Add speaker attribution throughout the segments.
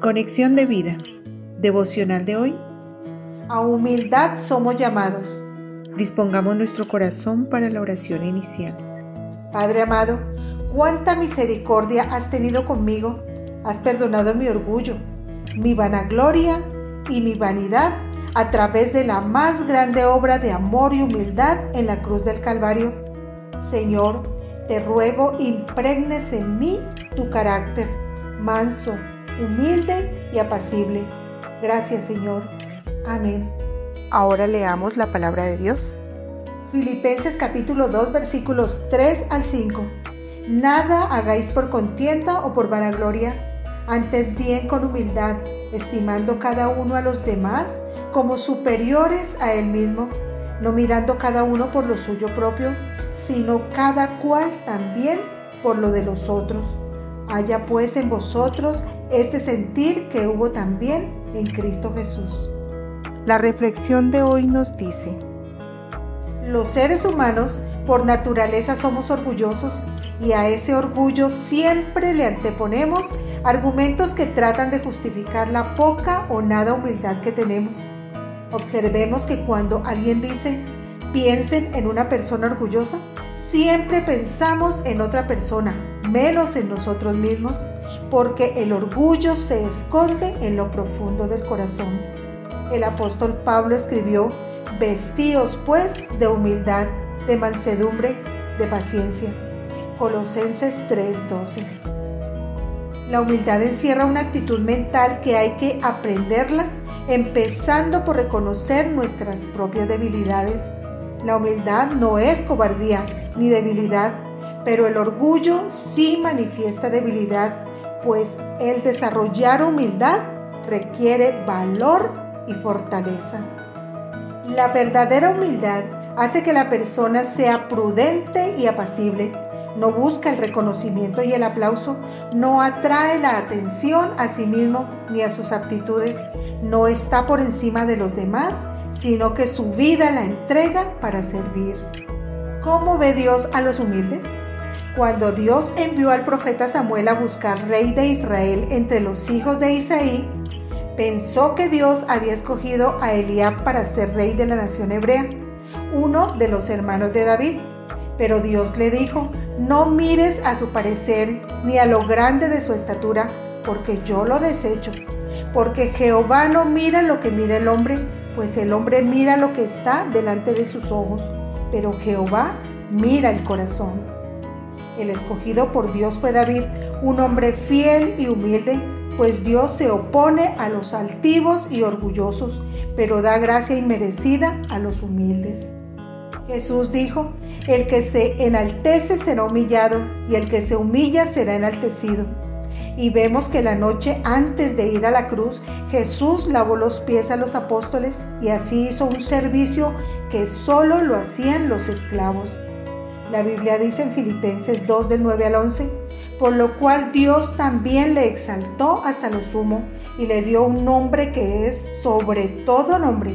Speaker 1: Conexión de vida. Devocional de hoy.
Speaker 2: A humildad somos llamados.
Speaker 1: Dispongamos nuestro corazón para la oración inicial.
Speaker 2: Padre amado, cuánta misericordia has tenido conmigo. Has perdonado mi orgullo, mi vanagloria y mi vanidad a través de la más grande obra de amor y humildad en la cruz del Calvario. Señor, te ruego impregnes en mí tu carácter, manso, humilde y apacible. Gracias Señor. Amén.
Speaker 1: Ahora leamos la palabra de Dios.
Speaker 2: Filipenses capítulo 2 versículos 3 al 5. Nada hagáis por contienda o por vanagloria, antes bien con humildad, estimando cada uno a los demás como superiores a él mismo, no mirando cada uno por lo suyo propio, sino cada cual también por lo de los otros. Haya pues en vosotros este sentir que hubo también en Cristo Jesús.
Speaker 1: La reflexión de hoy nos dice,
Speaker 2: los seres humanos por naturaleza somos orgullosos y a ese orgullo siempre le anteponemos argumentos que tratan de justificar la poca o nada humildad que tenemos. Observemos que cuando alguien dice, piensen en una persona orgullosa, siempre pensamos en otra persona, menos en nosotros mismos, porque el orgullo se esconde en lo profundo del corazón. El apóstol Pablo escribió, Vestíos pues de humildad, de mansedumbre, de paciencia. Colosenses 3:12. La humildad encierra una actitud mental que hay que aprenderla, empezando por reconocer nuestras propias debilidades. La humildad no es cobardía ni debilidad, pero el orgullo sí manifiesta debilidad, pues el desarrollar humildad requiere valor y fortaleza. La verdadera humildad hace que la persona sea prudente y apacible. No busca el reconocimiento y el aplauso, no atrae la atención a sí mismo ni a sus aptitudes, no está por encima de los demás, sino que su vida la entrega para servir. ¿Cómo ve Dios a los humildes? Cuando Dios envió al profeta Samuel a buscar rey de Israel entre los hijos de Isaí, pensó que Dios había escogido a Eliab para ser rey de la nación hebrea, uno de los hermanos de David. Pero Dios le dijo, no mires a su parecer ni a lo grande de su estatura, porque yo lo desecho. Porque Jehová no mira lo que mira el hombre, pues el hombre mira lo que está delante de sus ojos pero Jehová mira el corazón. El escogido por Dios fue David, un hombre fiel y humilde, pues Dios se opone a los altivos y orgullosos, pero da gracia inmerecida a los humildes. Jesús dijo, el que se enaltece será humillado, y el que se humilla será enaltecido. Y vemos que la noche antes de ir a la cruz, Jesús lavó los pies a los apóstoles y así hizo un servicio que solo lo hacían los esclavos. La Biblia dice en Filipenses 2 del 9 al 11, por lo cual Dios también le exaltó hasta lo sumo y le dio un nombre que es sobre todo nombre,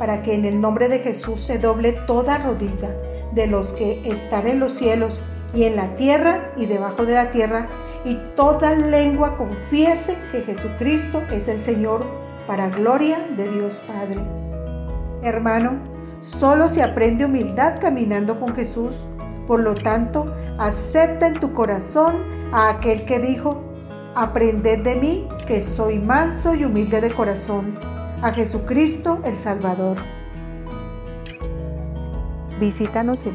Speaker 2: para que en el nombre de Jesús se doble toda rodilla de los que están en los cielos y en la tierra y debajo de la tierra, y toda lengua confiese que Jesucristo es el Señor, para gloria de Dios Padre. Hermano, solo se aprende humildad caminando con Jesús. Por lo tanto, acepta en tu corazón a aquel que dijo, aprended de mí, que soy manso y humilde de corazón, a Jesucristo el Salvador.
Speaker 1: Visítanos en